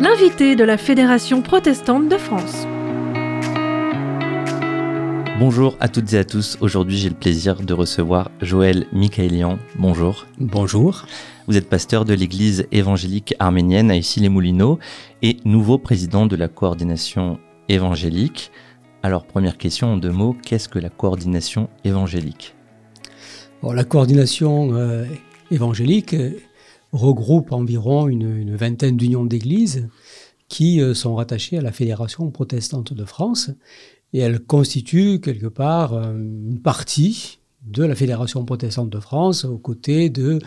L'invité de la Fédération protestante de France. Bonjour à toutes et à tous. Aujourd'hui, j'ai le plaisir de recevoir Joël Mikaelian. Bonjour. Bonjour. Vous êtes pasteur de l'église évangélique arménienne à Issy-les-Moulineaux et nouveau président de la coordination évangélique. Alors, première question en deux mots, qu'est-ce que la coordination évangélique? La coordination euh, évangélique euh, regroupe environ une, vingtaine d'unions d'églises qui euh, sont rattachées à la Fédération protestante de France. Et elle constitue quelque part une partie de la Fédération protestante de France aux côtés de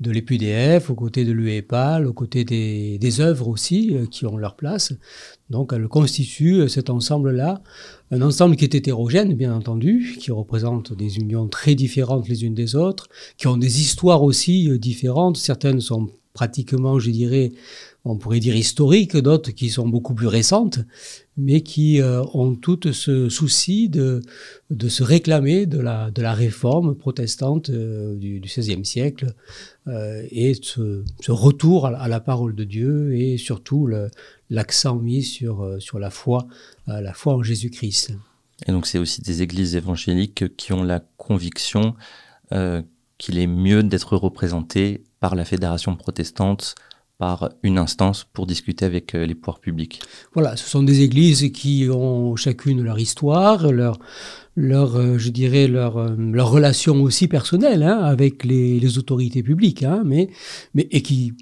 de l'EPUDF, aux côtés de l'UEPAL, aux côtés des, œuvres aussi euh, qui ont leur place. Donc elle constitue euh, cet ensemble-là, un ensemble qui est hétérogène, bien entendu, qui représente des unions très différentes les unes des autres, qui ont des histoires aussi euh, différentes. Certaines sont pratiquement, je dirais, on pourrait dire historiques, d'autres qui sont beaucoup plus récentes, mais qui euh, ont toutes ce souci de, de se réclamer de la, de la réforme protestante euh, du, XVIe siècle euh, et ce, ce, retour à, la parole de Dieu et surtout l'accent mis sur, sur la foi, la foi en Jésus-Christ. Et donc c'est aussi des églises évangéliques qui ont la conviction qu'il est mieux d'être représenté par la fédération protestante par une instance pour discuter avec euh, les pouvoirs publics. Voilà, ce sont des églises qui ont chacune leur histoire, leur, leur euh, je dirais, leur, euh, leur relation aussi personnelle hein, avec les, autorités publiques, hein, mais, mais, et qui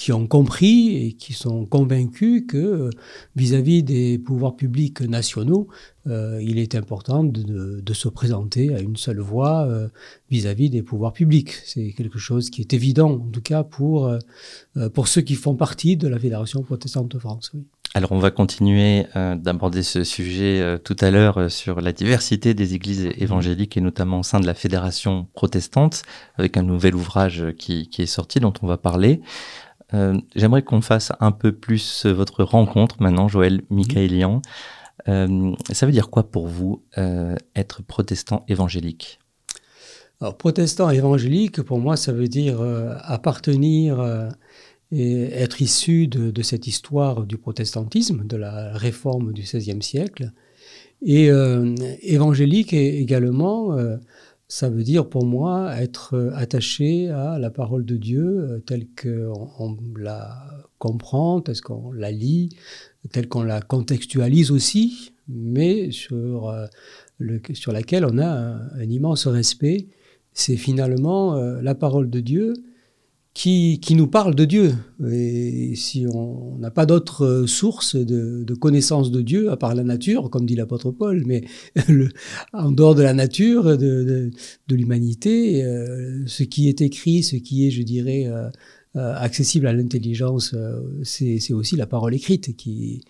qui ont compris et qui sont convaincus que vis-à-vis des pouvoirs publics nationaux, euh, il est important de, se présenter à une seule voix euh, vis-à-vis des pouvoirs publics. C'est quelque chose qui est évident, en tout cas pour, euh, pour ceux qui font partie de la Fédération protestante de France. Alors on va continuer d'aborder ce sujet tout à l'heure sur la diversité des églises évangéliques et notamment au sein de la Fédération protestante avec un nouvel ouvrage qui est sorti dont on va parler. Euh, j'aimerais qu'on fasse un peu plus votre rencontre maintenant, Joël Michaelian. Euh, ça veut dire quoi pour vous euh, être protestant évangélique? Alors, protestant évangélique, pour moi, ça veut dire appartenir et être issu de, de, cette histoire du protestantisme, de la réforme du XVIe siècle. Et évangélique également ça veut dire pour moi être euh, attaché à la parole de Dieu euh, telle qu'on la comprend, telle qu'on la lit, telle qu'on la contextualise aussi, mais sur, euh, laquelle on a un immense respect. C'est finalement la parole de Dieu qui, nous parle de Dieu. Et si on n'a pas d'autre source de, connaissance de Dieu, à part la nature, comme dit l'apôtre Paul, mais en dehors de la nature, de, l'humanité, euh, ce qui est écrit, ce qui est, je dirais, euh, euh accessible à l'intelligence, euh, c'est aussi la parole écrite qui,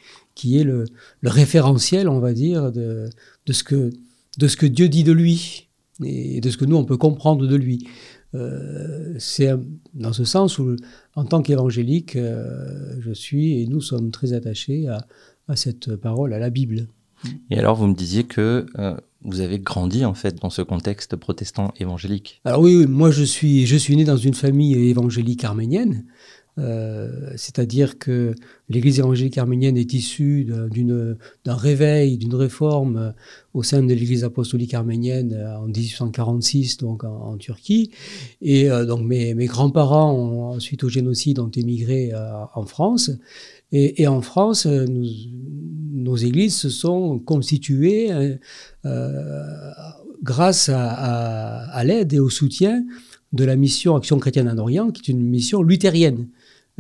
est le, référentiel, on va dire, de ce que Dieu dit de lui et de ce que nous, on peut comprendre de lui. Euh, c'est dans ce sens où, en tant qu'évangélique, euh, je suis et nous sommes très attachés à, cette parole, à la Bible. Et alors, vous me disiez que euh, vous avez grandi en fait dans ce contexte protestant évangélique. Alors oui, moi je suis, je suis né dans une famille évangélique arménienne. Euh, c'est-à-dire que l'Église évangélique arménienne est issue d'un réveil, d'une réforme euh, au sein de l'Église apostolique arménienne euh, en 1846, donc en, Turquie. Et donc mes, grands-parents, suite au génocide, ont émigré en France. Et, en France, nos églises se sont constituées grâce à l'aide et au soutien de la mission Action chrétienne en Orient, qui est une mission luthérienne.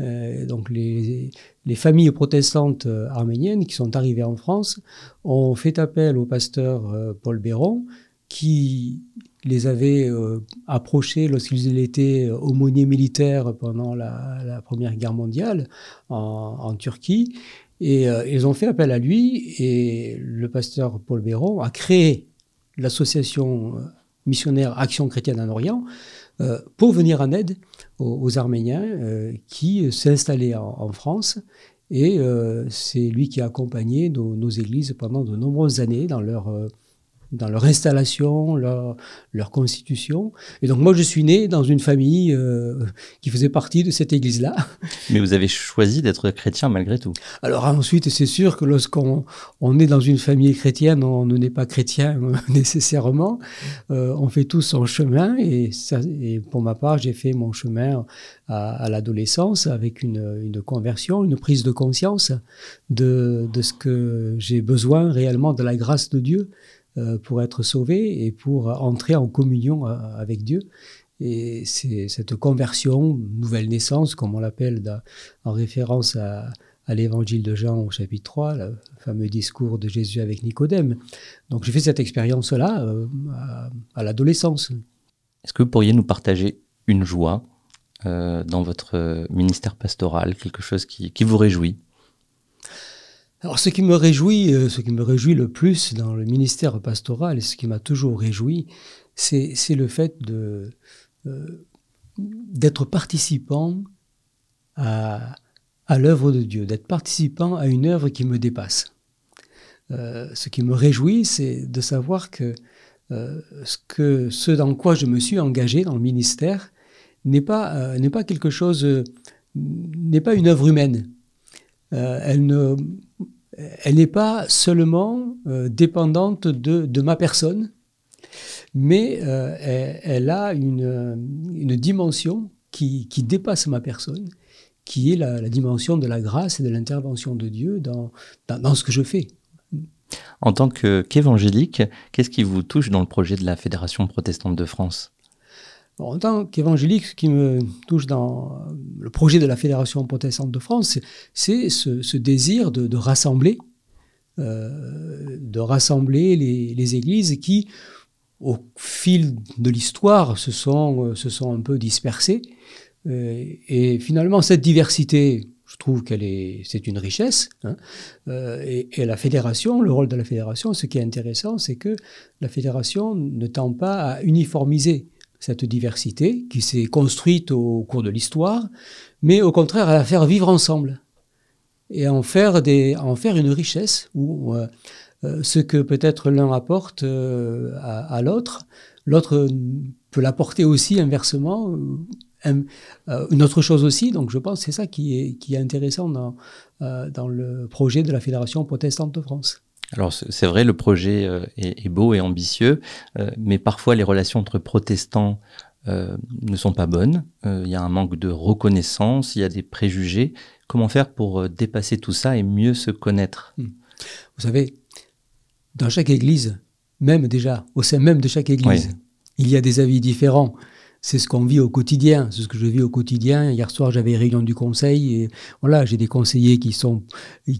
Euh, donc les, les, familles protestantes euh, arméniennes qui sont arrivées en France ont fait appel au pasteur euh, Paul Béron qui les avait approchés lorsqu'ils étaient aumôniers militaires pendant la, la, Première Guerre mondiale en, en Turquie. Et ils ont fait appel à lui et le pasteur Paul Béron a créé l'association missionnaire Action chrétienne en Orient pour venir en aide aux, Arméniens euh, qui s'installaient en, en, France. Et euh, c'est lui qui a accompagné nos, églises pendant de nombreuses années dans leur, euh, dans leur installation, leur, leur constitution. Et donc moi, je suis né dans une famille euh, qui faisait partie de cette église-là. Mais vous avez choisi d'être chrétien malgré tout. Alors ensuite, c'est sûr que lorsqu'on on est dans une famille chrétienne, on ne pas chrétien nécessairement. Euh, on fait tous son chemin et, ça, et pour ma part, j'ai fait mon chemin à, à l'adolescence avec une, une, conversion, une prise de conscience de, de ce que j'ai besoin réellement de la grâce de Dieu pour être sauvé et pour entrer en communion euh, avec Dieu. Et c'est cette conversion, nouvelle naissance, comme on l'appelle en référence à, l'évangile de Jean au chapitre 3, le fameux discours de Jésus avec Nicodème. Donc j'ai fait cette expérience-là euh, à, l'adolescence. Est-ce que vous pourriez nous partager une joie euh, dans votre ministère pastoral, quelque chose qui vous réjouit? Alors, ce qui me réjouit, euh, ce qui me réjouit le plus dans le ministère pastoral et ce qui m'a toujours réjoui, c'est le fait de euh, d'être participant à, à l'œuvre de Dieu, d'être participant à une œuvre qui me dépasse. Euh, ce qui me réjouit, c'est de savoir que, ce que ce dans quoi je me suis engagé dans le ministère n'est pas, n'est pas quelque chose, n'est pas une œuvre humaine. Elle ne elle n'est pas seulement euh, dépendante de, ma personne, mais euh, elle, a une, dimension qui, dépasse ma personne, qui est la, dimension de la grâce et de l'intervention de Dieu dans, ce que je fais. En tant qu'évangélique, qu'est-ce qui vous touche dans le projet de la Fédération protestante de France? En tant qu'évangélique, ce qui me touche dans le projet de la Fédération protestante de France, c'est ce, désir de, rassembler, euh, de rassembler les, les, églises qui, au fil de l'histoire, se sont, sont un peu dispersées. Euh, et finalement, cette diversité, je trouve qu'elle est, c'est une richesse. Hein. Euh, et, la fédération, le rôle de la fédération, ce qui est intéressant, c'est que la fédération ne tend pas à uniformiser cette diversité qui s'est construite au cours de l'histoire, mais au contraire à la faire vivre ensemble et à en faire, une richesse où euh, euh, ce que peut-être l'un apporte euh, à, l'autre, l'autre peut l'apporter aussi inversement, un, une autre chose aussi. Donc je pense que c'est ça qui est, intéressant dans le projet de la Fédération protestante de France. Alors c'est vrai, le projet euh, est, est, beau et ambitieux, euh, mais parfois les relations entre protestants euh, ne sont pas bonnes. Il y a un manque de reconnaissance, il y a des préjugés. Comment faire pour dépasser tout ça et mieux se connaître? Hmm. Vous savez, dans chaque église, même déjà, au sein même de chaque église, oui. il y a des avis différents c'est ce qu'on vit au quotidien, c'est ce que je vis au quotidien. Hier soir, j'avais réunion du conseil et voilà, j'ai des conseillers qui sont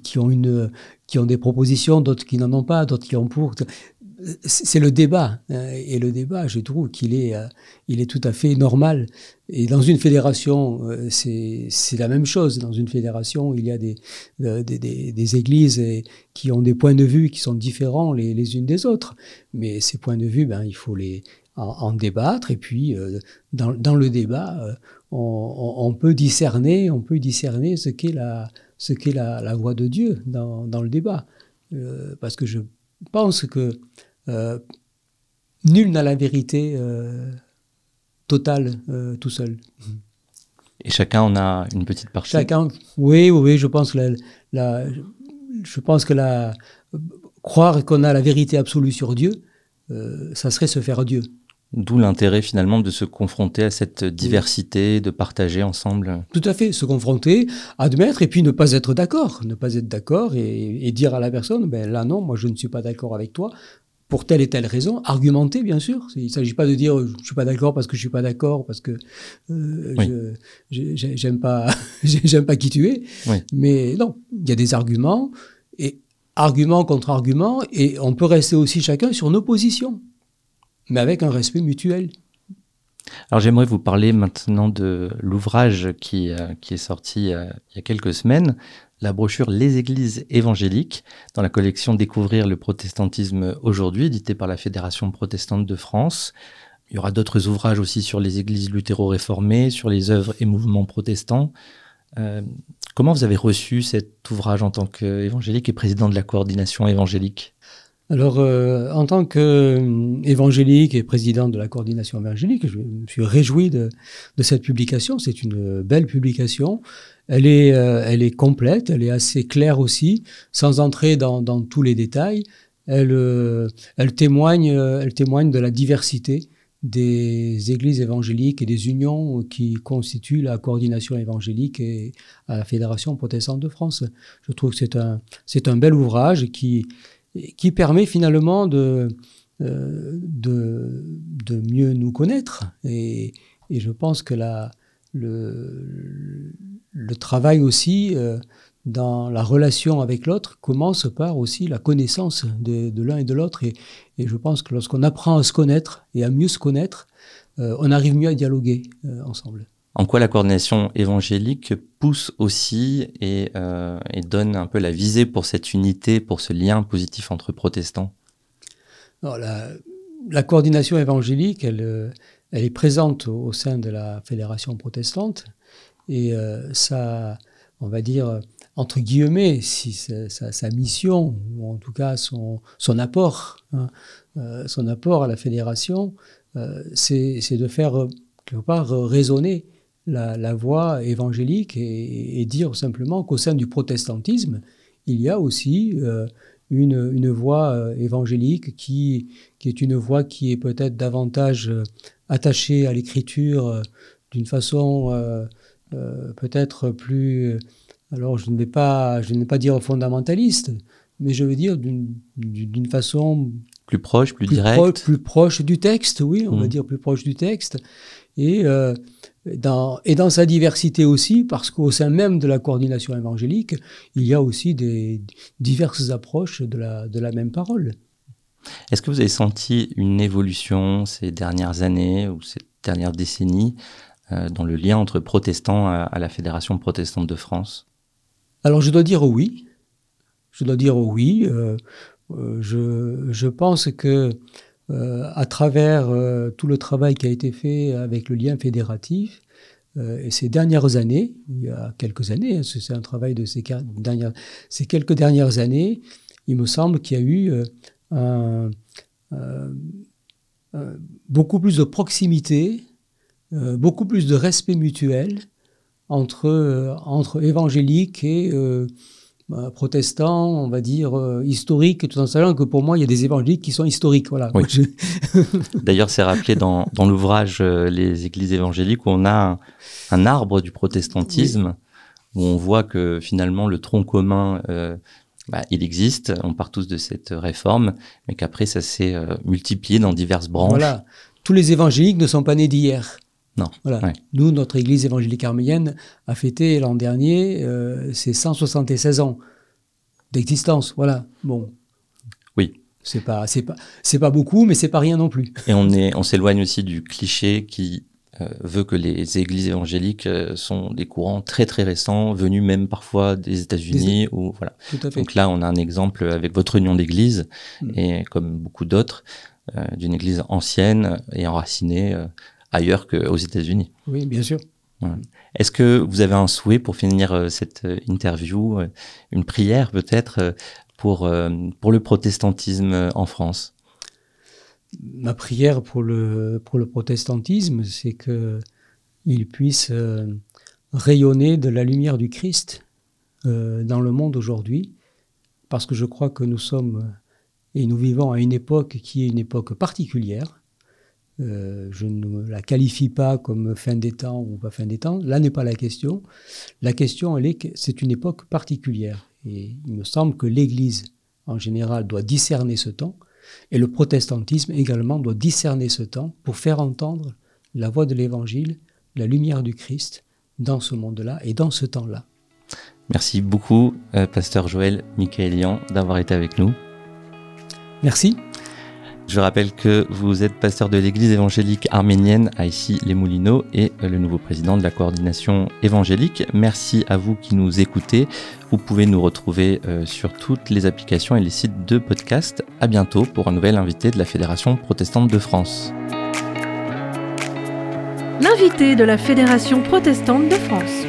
qui ont une qui ont des propositions, d'autres qui n'en ont pas, d'autres qui ont pour. C'est le débat et le débat, je trouve qu'il est il est tout à fait normal. Et dans une fédération, c'est c'est la même chose. Dans une fédération, il y a des des, des, des églises qui ont des points de vue qui sont différents les, les unes des autres. Mais ces points de vue, ben il faut les en, en, débattre. Et puis euh, dans, dans, le débat euh, on, on, peut discerner on peut discerner ce qu'est la ce qu'est la, la, voix de Dieu dans, dans le débat. Euh, parce que je pense que euh, nul n'a la vérité euh, totale tout seul. Et chacun en a une petite partie. Chacun oui oui je pense que la, la je pense que la croire qu'on a la vérité absolue sur Dieu ça serait se faire Dieu D'où l'intérêt finalement de se confronter à cette diversité, de partager ensemble. Tout à fait, se confronter, admettre et puis ne pas être d'accord, ne pas être d'accord et, et, dire à la personne, ben là non, moi je ne suis pas d'accord avec toi pour telle et telle raison, argumenter bien sûr. Il ne s'agit pas de dire je suis pas d'accord parce que je suis pas d'accord parce que euh, oui. je j'aime pas j'aime pas qui tu es. Oui. Mais non, il y a des arguments et argument contre argument et on peut rester aussi chacun sur nos positions mais avec un respect mutuel. Alors j'aimerais vous parler maintenant de l'ouvrage qui, euh, qui est sorti euh, il y a quelques semaines, la brochure Les Églises évangéliques, dans la collection Découvrir le protestantisme aujourd'hui, édité par la Fédération protestante de France. Il y aura d'autres ouvrages aussi sur les églises luthéro-réformées, sur les œuvres et mouvements protestants. Euh, comment vous avez reçu cet ouvrage en tant qu'évangélique et président de la coordination évangélique? Alors, euh, en tant qu'évangélique et président de la coordination évangélique, je me suis réjoui de, cette publication. C'est une belle publication. Elle est, elle est complète, elle est assez claire aussi, sans entrer dans, dans tous les détails. Elle, elle, témoigne, elle témoigne de la diversité des églises évangéliques et des unions qui constituent la coordination évangélique et à la Fédération protestante de France. Je trouve que c'est un, c'est un bel ouvrage qui, qui permet finalement de, euh, de, de, mieux nous connaître. Et, et je pense que la, le, le travail aussi euh, dans la relation avec l'autre commence par aussi la connaissance de, l'un et de l'autre. Et, je pense que lorsqu'on apprend à se connaître et à mieux se connaître, euh, on arrive mieux à dialoguer ensemble. En quoi la coordination évangélique pousse aussi et, euh, et, donne un peu la visée pour cette unité, pour ce lien positif entre protestants? La, coordination évangélique, elle, elle est présente au, sein de la fédération protestante et ça, on va dire, entre guillemets, si sa, mission, ou en tout cas son, apport, hein, euh, son apport à la fédération, euh, c'est de faire quelque part résonner la, la voix évangélique et, dire simplement qu'au sein du protestantisme, il y a aussi euh, une, une, voix évangélique qui, qui est une voix qui est peut-être davantage attachée à l'écriture d'une façon peut-être plus alors je ne vais pas, je ne vais pas dire fondamentaliste, mais je veux dire d'une façon plus proche, plus, directe, plus proche du texte, oui, on va mmh. dire plus proche du texte, et euh, dans, et dans sa diversité aussi, parce qu'au sein même de la coordination évangélique, il y a aussi des diverses approches de la, de la même parole. Est-ce que vous avez senti une évolution ces dernières années ou ces dernières décennies euh, dans le lien entre protestants à la Fédération protestante de France? Alors je dois dire oui. Je dois dire oui. Euh, euh, je, je, pense que à travers tout le travail qui a été fait avec le lien fédératif, et ces dernières années, il y a quelques années, hein, c'est un travail de ces, dernières, ces quelques dernières années, il me semble qu'il y a eu beaucoup plus de proximité, beaucoup plus de respect mutuel, entre, euh, entre évangéliques et euh, bah, protestants, on va dire, euh, historiques, tout en sachant que pour moi, il y a des évangéliques qui sont historiques. Voilà. D'ailleurs, c'est rappelé dans, dans l'ouvrage Les églises évangéliques où on a un, arbre du protestantisme, où on voit que finalement le tronc commun, bah, il existe, on part tous de cette réforme, mais qu'après, ça s'est multiplié dans diverses branches. Voilà. Tous les évangéliques ne sont pas nés d'hier. Voilà. Nous, notre Église évangélique arménienne a fêté l'an dernier euh, ses 176 ans d'existence. Voilà. Bon. Oui. C'est pas, c'est pas, c'est pas beaucoup, mais c'est pas rien non plus. Et on est, on s'éloigne aussi du cliché qui euh, veut que les églises évangéliques euh, sont des courants très très récents, venus même parfois des États-Unis ou voilà. Tout à fait. Donc là, on a un exemple avec votre union d'église mm. et comme beaucoup d'autres d'une église ancienne et enracinée ailleurs qu'aux États-Unis. Oui, bien sûr. Est-ce que vous avez un souhait pour finir euh, cette euh, interview, euh, une prière peut-être pour, pour le protestantisme en France? Ma prière pour le, pour le protestantisme, c'est qu'il puisse rayonner de la lumière du Christ dans le monde aujourd'hui, parce que je crois que nous sommes et nous vivons à une époque qui est une époque particulière, euh, je ne la qualifie pas comme fin des temps ou pas fin des temps. Là n'est pas la question. La question, elle est que c'est une époque particulière. Et il me semble que l'Église, en général, doit discerner ce temps. Et le protestantisme également doit discerner ce temps pour faire entendre la voix de l'Évangile, la lumière du Christ dans ce monde-là et dans ce temps-là. Merci beaucoup, euh, pasteur Joël Michaelian, d'avoir été avec nous. Merci. Je rappelle que vous êtes pasteur de l'église évangélique arménienne à Issy-les Moulineaux et le nouveau président de la coordination évangélique. Merci à vous qui nous écoutez. Vous pouvez nous retrouver euh, sur toutes les applications et les sites de podcast. À bientôt pour un nouvel invité de la Fédération protestante de France. L'invité de la Fédération protestante de France.